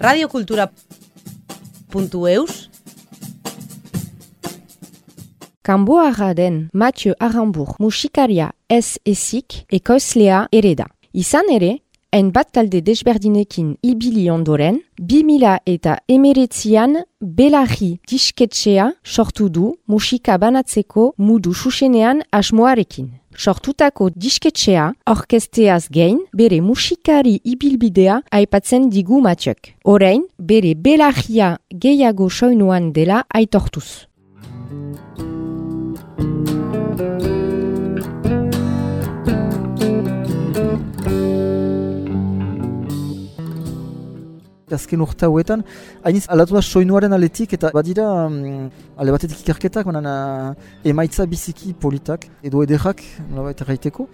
radiokultura.eus Kanboarra den Mathieu Arambur musikaria ez ezik ekoizlea ere da. Izan ere, hainbat talde desberdinekin ibili ondoren, 2000 eta emeretzian belarri disketxea sortu du musika banatzeko mudu susenean asmoarekin. Sortutako disketxea, orkesteaz gain, bere musikari ibilbidea aipatzen digu Mathiek. Orain, bere belarria gehiago soinuan dela aitortuz. Azken urte hauetan, hainiz aldatu da soinuaren aletik eta badira um, ale batetik ikerketak, baina emaitza biziki politak edo ederrak, nolabait erraiteko.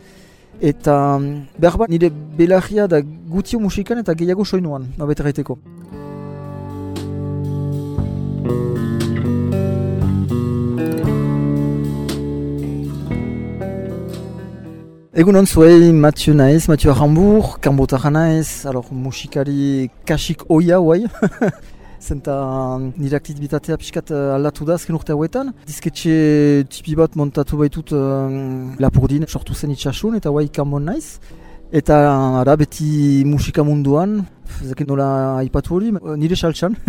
Eta um, behar bat nire belarria da gutio musikan eta gehiago soinuan, nolabait erraiteko. Egun hon zuei Mathieu naiz, Mathieu Arambur, kanbotarra naiz, alor musikari kasik oia guai. Zenta nire aktibitatea pixkat uh, aldatu da azken urte hauetan. Dizketxe tipi bat montatu baitut uh, lapurdin sortu zen itxasun eta guai kanbon naiz. Eta ara beti musika munduan, zaken nola aipatu hori, nire saltsan.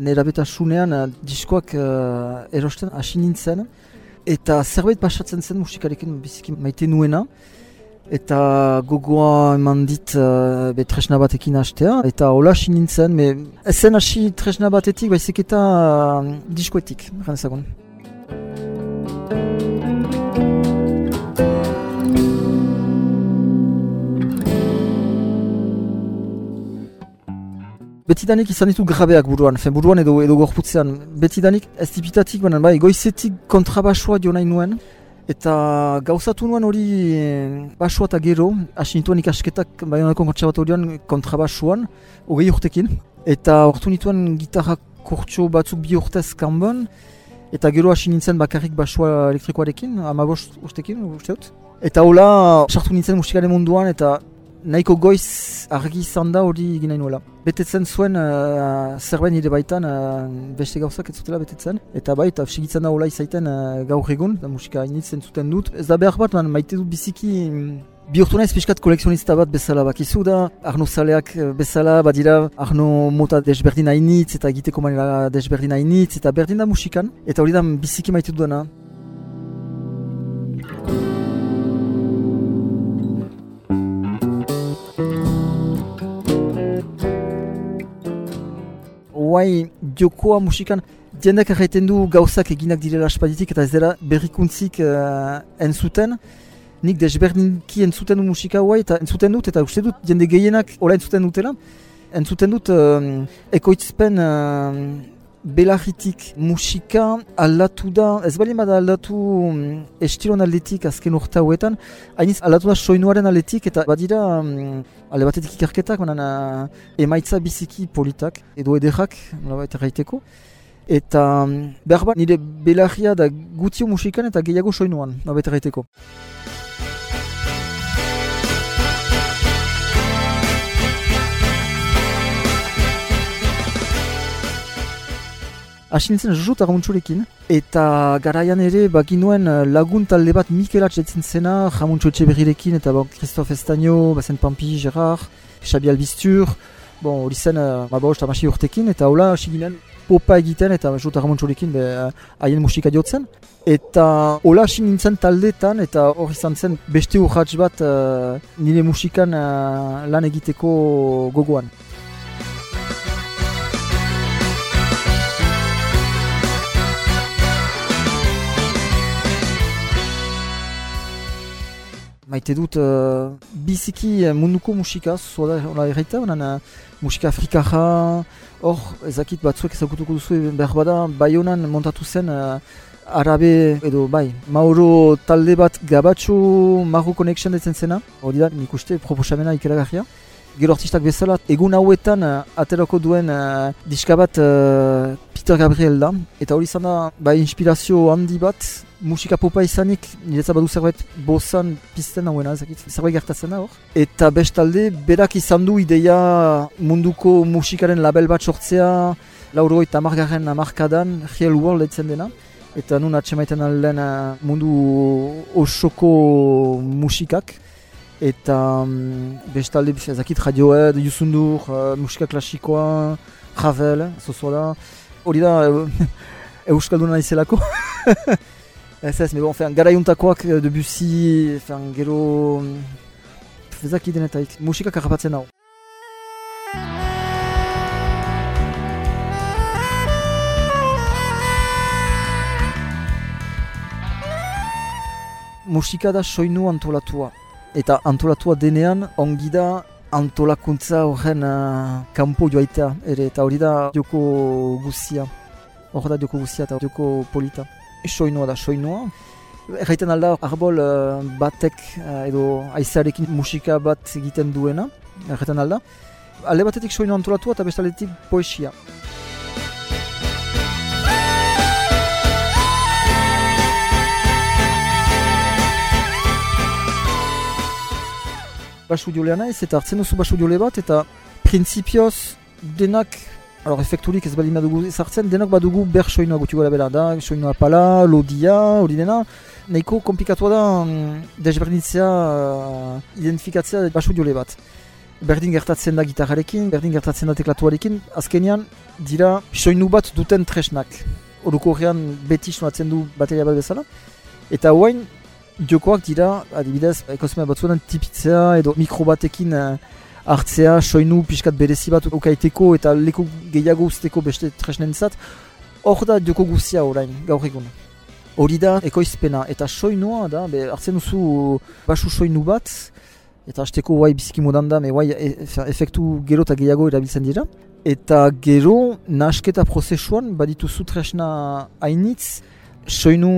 nera sunean uh, diskoak uh, erosten hasi nintzen. Eta zerbait pasatzen zen musikarekin biziki maite nuena. Eta gogoa eman dit uh, be tresna batekin hastea. Eta hola hasi nintzen me ezen hasi tresna batetik baizik eta uh, diskoetik, ezagun. Betidanik izan ditu grabeak buruan, fen buruan edo edo gorputzean. Betidanik ez tipitatik, baina bai, goizetik kontrabasua jo nahi nuen. Eta gauzatu nuen hori eh, basua eta gero, hasi nituen ikasketak Bayonako konservatorioan kontrabasuan, hogei urtekin. Eta ortu nituen gitarra kurtso batzuk bi urtez kanban, eta gero hasi nintzen bakarrik basua elektrikoarekin, amabost urtekin, usteot. Eta hola, sartu nintzen musikaren munduan, eta nahiko goiz argi izan da hori egin nahi nuela. Betetzen zuen uh, zerbait nire baitan uh, beste gauzak ez zutela betetzen. Eta bai, eta sigitzen da hola izaiten uh, gaur egun, da musika initzen zuten dut. Ez da behar bat, man, maite dut biziki mm, bihurtu naiz pixkat koleksionista bat bezala bakizu da. Arno Zaleak bezala, badira Arno mota desberdin hainitz eta egiteko manera desberdin hainitz eta berdin da musikan. Eta hori da biziki maite dudana. Guai jokoa musikan diendak erraiten du gauzak eginak direla aspaditik eta ez dela berrikuntzik uh, entzuten. Nik desberdinki entzuten du musika guai eta entzuten dut eta uste dut jende gehienak hola entzuten dutela. Entzuten dut uh, ekoitzpen uh, belarritik musika aldatu da, ez bali bada aldatu um, estilon aldetik azken urte hauetan, hainiz aldatu da soinuaren aldetik eta badira um, alde batetik ikerketak, manan uh, emaitza biziki politak edo ederrak, nola baita gaiteko. Eta um, behar bat nire belarria da gutio musikan eta gehiago soinuan, nola baita gaiteko. Asi nintzen Jojo Ramuntxorekin, eta garaian ere baginuen eh, lagun talde bat Mikelatz etzen zena, Ramuntxo Etxeberrirekin, eta bon, Christophe Estagno, Bazen Pampi, Gerard, Xabi Albiztur, bon, hori zen, uh, eta masi urtekin, eta hola hasi ginen popa egiten, eta Jojo Ramuntxorekin eh, haien musika diotzen. Eta hola hasi nintzen taldetan, eta hori izan zen beste urratx bat uh, nire musikan uh, lan egiteko gogoan. Maite dut uh, biziki uh, munduko musika, zua da erraita, uh, musika afrikara, hor ezakit batzuek ezagutuko duzu behar bada, bai honan montatu zen uh, arabe edo bai, mauro talde bat gabatxo Maru Connection detzen zena, hori da nik uste proposamena ikeragarria. Gero artistak bezala, egun hauetan uh, aterako duen uh, diska bat uh, Peter Gabriel da, eta hori izan da, ba, inspirazio handi bat, musika popa izanik, niretzat badu zerbait bozan pizten hauena, ezakit, zerbait gertatzen hor. Eta bestalde, berak izan du ideia munduko musikaren label bat sortzea, lauroi eta margarren amarkadan, Real World etzen dena. Eta nun atxemaiten alden mundu osoko musikak eta um, bestalde ezakit radioed, Yusundur, uh, musika klasikoa, Ravel, zozoa. Hori da, uh, Euskalduna izelako. ez ez, bon, fean, gara juntakoak uh, Debussy, fean, gero... Ezakit denetaik, musika karrapatzen hau. Musika da soinu antolatua eta antolatua denean ongi da antolakuntza horren uh, kanpo joaita ere. Eta hori da joko guzia. Hor da joko guzia eta joko polita. Soinua da soinua Erraiten alda arbol uh, batek uh, edo aizarekin musika bat egiten duena. Erraiten alda Alde batetik soinu antolatua eta bestaletik poesia basu jolea naiz eta hartzen duzu basu jole bat eta prinsipioz denak alor efekturik ez bali dugu ezartzen denak badugu ber soinua gutu gara bera da soinua pala, lodia, hori dena. Nahiko komplikatua da um, desberdintzea uh, identifikatzea basu jole bat. Berdin gertatzen da gitarrarekin, berdin gertatzen da teklatuarekin azkenean dira soinu bat duten tresnak. Oruko horrean beti sonatzen du bateria bat bezala. Eta hoain jokoak dira, adibidez, ekosmea batzuetan tipitzea edo mikro batekin uh, hartzea, soinu pixkat berezi bat ukaiteko eta leku gehiago usteko beste tresnen zat, hor da joko guzia orain, gaur egun. Hori da ekoizpena eta soinua da, be, hartzen duzu basu soinu bat, eta hasteko guai biziki modan da, guai e, efektu gero eta gehiago erabiltzen dira. Eta gero, nasketa prozesuan, badituzu tresna hainitz, soinu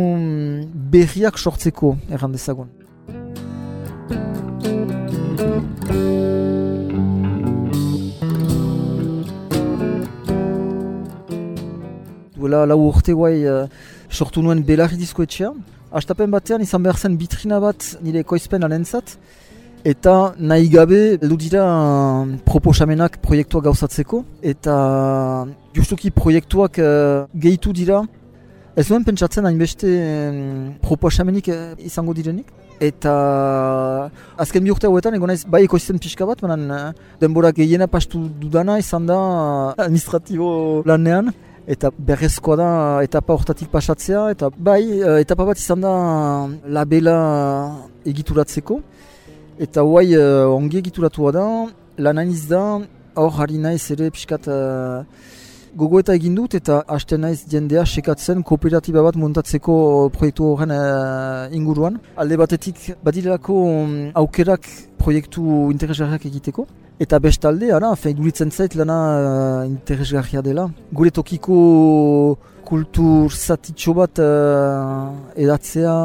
berriak sortzeko erran dezagun. Duela lau urte guai uh, sortu nuen belarri diskoetxea. Astapen batean izan behar zen bitrina bat nire koizpen alentzat. Eta nahi gabe heldu dira uh, proposamenak proiektuak gauzatzeko. Eta justuki proiektuak uh, gehitu dira Ez duen pentsatzen hainbeste proposamenik eh, izango direnik. Eta azken bi urte hauetan egon naiz bai ekoizten pixka bat, manan eh, denbora gehiena pastu dudana izan da administratibo lanean. Eta berrezkoa da etapa hortatik pasatzea, eta bai eh, etapa bat izan da labela egituratzeko. Eta guai ongi egituratua da, lan da, hor harri naiz ere pixkat gogoeta egin dut eta haste naiz jendea sekatzen kooperatiba bat montatzeko proiektu horren uh, inguruan. Alde batetik badirelako um, aukerak proiektu interesgarriak egiteko. Eta bestalde, ara, fein duritzen zait lana uh, interesgarria dela. Gure tokiko kultur zatitxo bat uh, edatzea.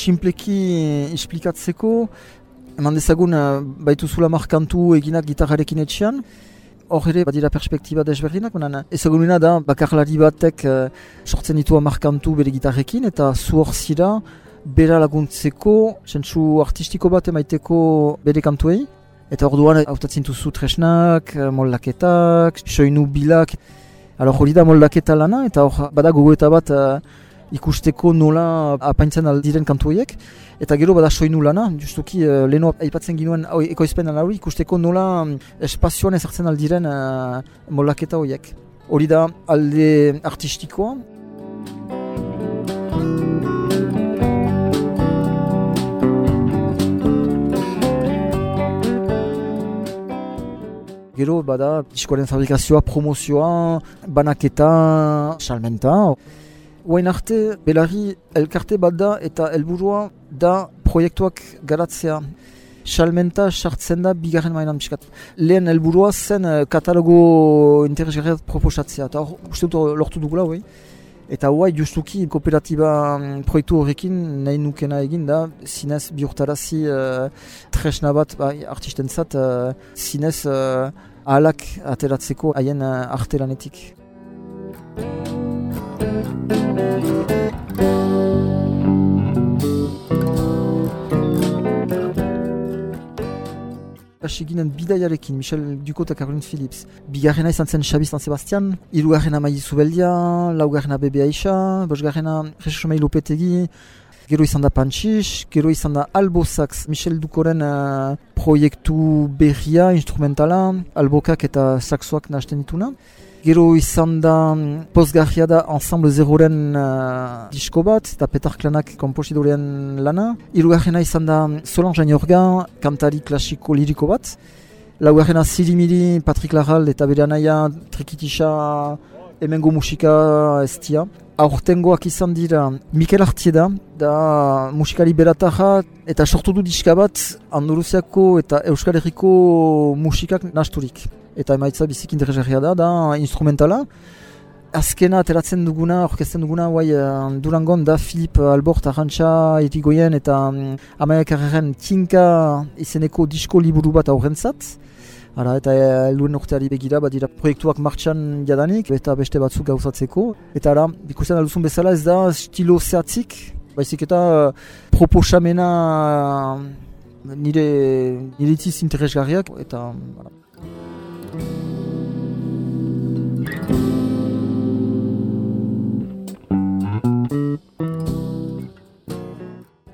Simpleki esplikatzeko, eman dezagun uh, baitu zula markantu eginak gitarrarekin etxean, hor ere badira perspektiba desberdinak, baina ezagunena da bakarlari batek uh, sortzen ditu markantu bere gitarrekin, eta zu hor zira bera laguntzeko, zentsu artistiko bat emaiteko bere kantuei, eta hor duan hautatzen duzu tresnak, uh, mollaketak, soinu bilak, Alor hori da moldaketa lana, eta hor bada gogoeta bat ikusteko nola apaintzen aldiren kantuiek. Eta gero bada soinu lana, justuki uh, leheno aipatzen ginuen ekoizpen hori ikusteko nola um, espazioan ezartzen aldiren uh, molaketa horiek. Hori da alde artistikoa. Gero bada diskoaren fabrikazioa, promozioa, banaketa, salmenta. Oain arte, belarri elkarte bat da eta helburua da proiektuak garatzea. salmenta sartzen da bigarren mainan pixkat. Lehen helburua zen uh, katalogo interesgarriat proposatzea, eta hor, uste dut lortu dugula, bai. Eta huai justuki kooperatiba mm, proiektu horrekin nahi nukena egin da, zinez bihurtarazi uh, tresna bat ba, artisten zat, uh, zinez uh, ahalak ateratzeko haien uh, artelanetik. Hasi ginen bidaiarekin, Michel Ducot eta Caroline Phillips. Bigarrena izan zen Xabi San Sebastian, irugarrena Mai Zubeldia, laugarrena Bebe Aixa, bosgarrena Jesus Mai Lopetegi, gero izan da Pantxix, gero izan da Albo Sax, Michel Ducoren uh, proiektu berria, instrumentala, albokak eta saxoak nahazten dituna. Gero izan da mm, pozgarria da Ensemble Zeroren uh, disko bat, eta Petar Klanak komposidorean lana. Irugarrena izan da mm, Solange Añorga, kantari klasiko liriko bat. Laugarrena Silimiri, Patrick Laral eta bere anaia trikitisa emengo musika estia. Aurtengoak izan dira Mikel Artieda, da musikari berataja eta sortu du diska bat Andaluziako eta Euskal Herriko musikak nasturik eta emaitza bizik interesgarria da, da instrumentala. Azkena ateratzen duguna, orkesten duguna, guai, uh, Durangon da Filip Albort Arantxa irigoien eta um, Amaiak Arren Tinka izeneko disko liburu bat aurrentzat. Hala, eta heluen urteari begira, badira proiektuak martxan jadanik, eta beste batzuk gauzatzeko. Eta ara, ikusten alduzun bezala ez da stilo zehatzik, baizik eta uh, proposamena uh, nire, nire itiz interesgarriak, eta... Ara.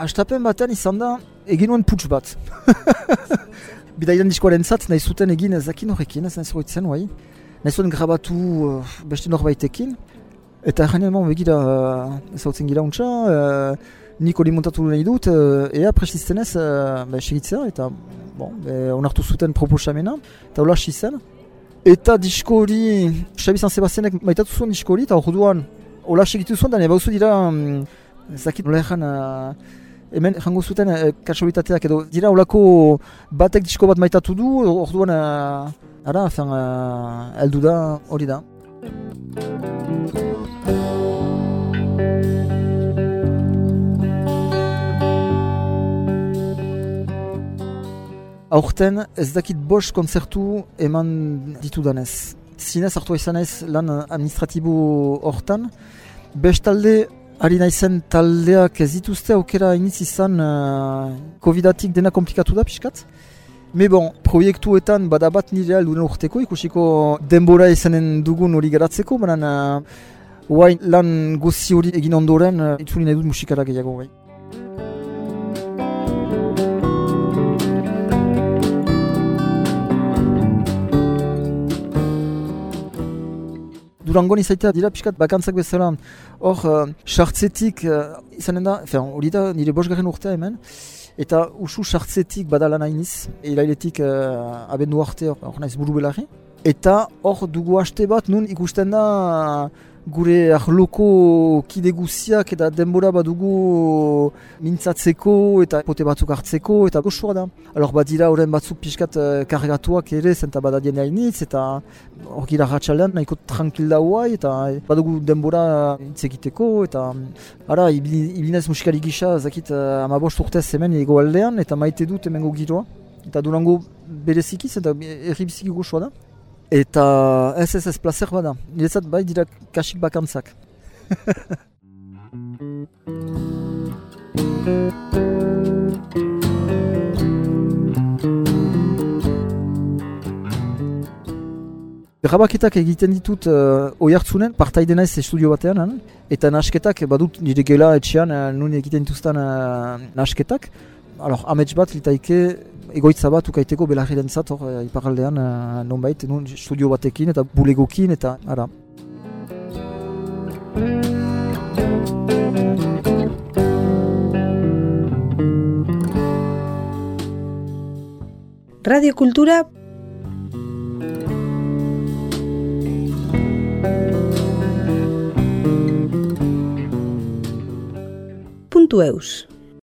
Astapen batean izan da, egin nuen putz bat. Bidaidan diskoaren zat, nahi zuten egin ezakin horrekin, ez nahi zoroitzen, bai. Nahi zuten grabatu uh, beste norbaitekin. Eta erranean eman begira, uh, ez hau gira untsa, uh, nik hori montatu nahi dut, uh, ea presizten ez, uh, ba, segitzea, eta bon, onartu zuten proposamena, eta hola zen. Eta disko hori, Xabi San Sebastianek maitatu zuen disko hori, eta hor duan, hola segitu zuen, da nebauzu dira, um, ezakit nola erran, uh, hemen jango zuten e, edo dira olako batek disko bat maitatu du orduan uh, ara fen uh, eldu da hori da Aurten ez dakit bost konzertu eman ditu danez. Zinez hartu izan lan administratibo hortan. Bestalde Ari naizen taldeak ez dituzte aukera iniz izan uh, Covidatik dena komplikatu da pixkat. Me bon, proiektuetan badabat nire alduen urteko, ikusiko denbora izanen dugun hori garatzeko, baina uh, lan gozi hori egin ondoren uh, itzuli nahi dut musikara gehiago. Bai. Durangon izaitea dira pixkat bakantzak bezala. Hor uh, sartzetik uh, izanen da, hori da nire bosgarren urtea hemen. Eta usu sartzetik badala nainiz irailetik uh, abendu arte hor naiz buru belarri. Eta hor dugu haste bat nun ikusten da gure ahloko kide guziak eta denbora badugu mintzatzeko eta pote batzuk hartzeko eta gozoa da. Alor badira horren batzuk pixkat uh, kargatuak ere zenta badadien hainitz eta hor gira ratxalean nahiko tranquil da huai eta badugu denbora itzekiteko eta ara ibilinez musikari gisa zakit uh, amabost urtez hemen ego aldean eta maite dut hemengo giroa eta durango berezikiz eta erribiziki gozoa da. Eta ez ez ez placer bada. Niretzat bai dira kasik bakantzak. Grabaketak egiten ditut uh, oi hartzunen, partaide naiz estudio batean, eta nasketak badut nire gela etxean, uh, nun egiten dituzten uh, nasketak. Alors, amets bat, litaike, egoitza bat ukaiteko belarri den zat, hor, e, iparaldean, e, non bait, nun studio batekin eta bulegokin eta, ara. Radio Kultura Puntu eus.